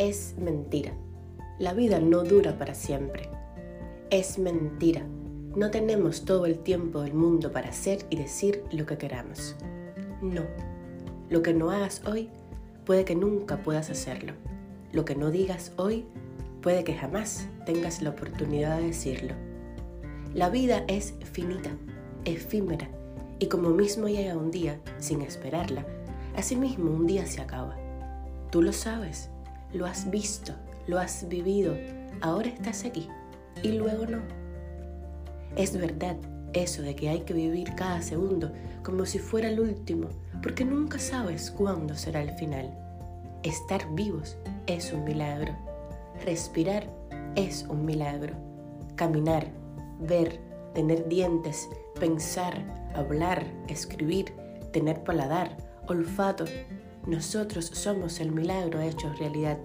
Es mentira. La vida no dura para siempre. Es mentira. No tenemos todo el tiempo del mundo para hacer y decir lo que queramos. No. Lo que no hagas hoy puede que nunca puedas hacerlo. Lo que no digas hoy puede que jamás tengas la oportunidad de decirlo. La vida es finita, efímera, y como mismo llega un día sin esperarla, asimismo un día se acaba. Tú lo sabes, lo has visto, lo has vivido, ahora estás aquí y luego no. Es verdad eso de que hay que vivir cada segundo como si fuera el último, porque nunca sabes cuándo será el final. Estar vivos es un milagro. Respirar es un milagro. Caminar, ver, tener dientes, pensar, hablar, escribir, tener paladar, olfato. Nosotros somos el milagro hecho realidad.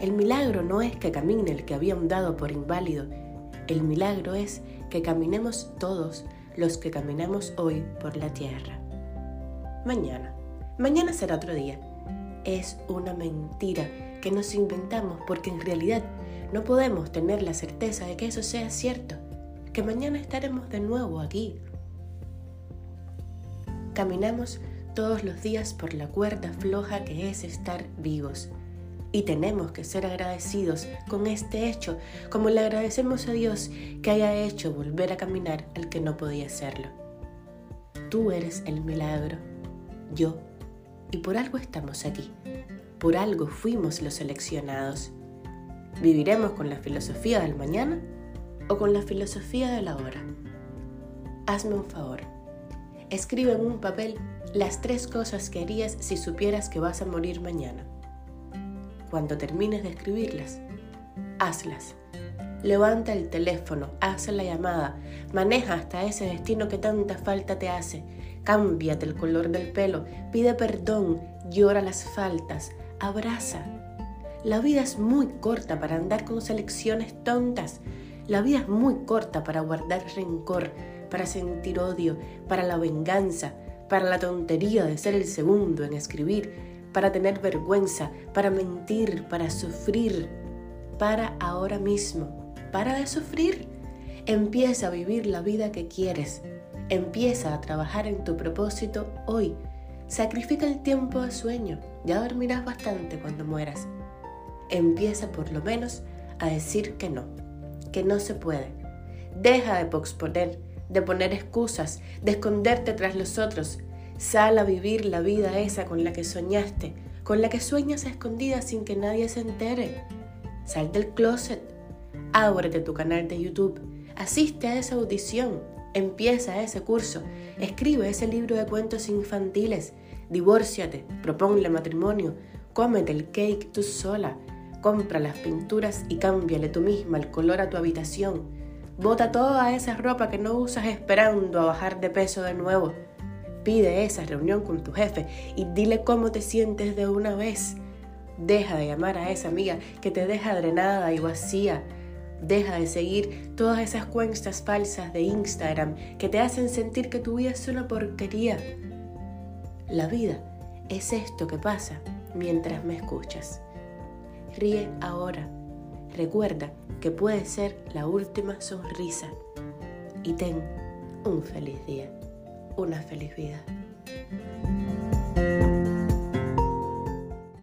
El milagro no es que camine el que había dado por inválido. El milagro es que caminemos todos los que caminamos hoy por la tierra. Mañana. Mañana será otro día. Es una mentira que nos inventamos porque en realidad no podemos tener la certeza de que eso sea cierto, que mañana estaremos de nuevo aquí. Caminamos todos los días por la cuerda floja que es estar vivos. Y tenemos que ser agradecidos con este hecho, como le agradecemos a Dios que haya hecho volver a caminar al que no podía hacerlo. Tú eres el milagro, yo, y por algo estamos aquí, por algo fuimos los seleccionados. ¿Viviremos con la filosofía del mañana o con la filosofía de la hora? Hazme un favor. Escribe en un papel las tres cosas que harías si supieras que vas a morir mañana. Cuando termines de escribirlas, hazlas. Levanta el teléfono, haz la llamada, maneja hasta ese destino que tanta falta te hace. Cámbiate el color del pelo, pide perdón, llora las faltas, abraza. La vida es muy corta para andar con selecciones tontas. La vida es muy corta para guardar rencor, para sentir odio, para la venganza, para la tontería de ser el segundo en escribir, para tener vergüenza, para mentir, para sufrir. Para ahora mismo. Para de sufrir. Empieza a vivir la vida que quieres. Empieza a trabajar en tu propósito hoy. Sacrifica el tiempo de sueño. Ya dormirás bastante cuando mueras. Empieza por lo menos a decir que no, que no se puede. Deja de posponer de poner excusas, de esconderte tras los otros. Sal a vivir la vida esa con la que soñaste, con la que sueñas a escondidas sin que nadie se entere. Sal del closet, ábrete tu canal de YouTube, asiste a esa audición, empieza ese curso, escribe ese libro de cuentos infantiles, divórciate, proponle matrimonio, cómete el cake tú sola, compra las pinturas y cámbiale tú misma el color a tu habitación Bota toda esa ropa que no usas esperando a bajar de peso de nuevo. Pide esa reunión con tu jefe y dile cómo te sientes de una vez. Deja de llamar a esa amiga que te deja drenada y vacía. Deja de seguir todas esas cuentas falsas de Instagram que te hacen sentir que tu vida es una porquería. La vida es esto que pasa mientras me escuchas. Ríe ahora Recuerda que puede ser la última sonrisa y ten un feliz día, una feliz vida.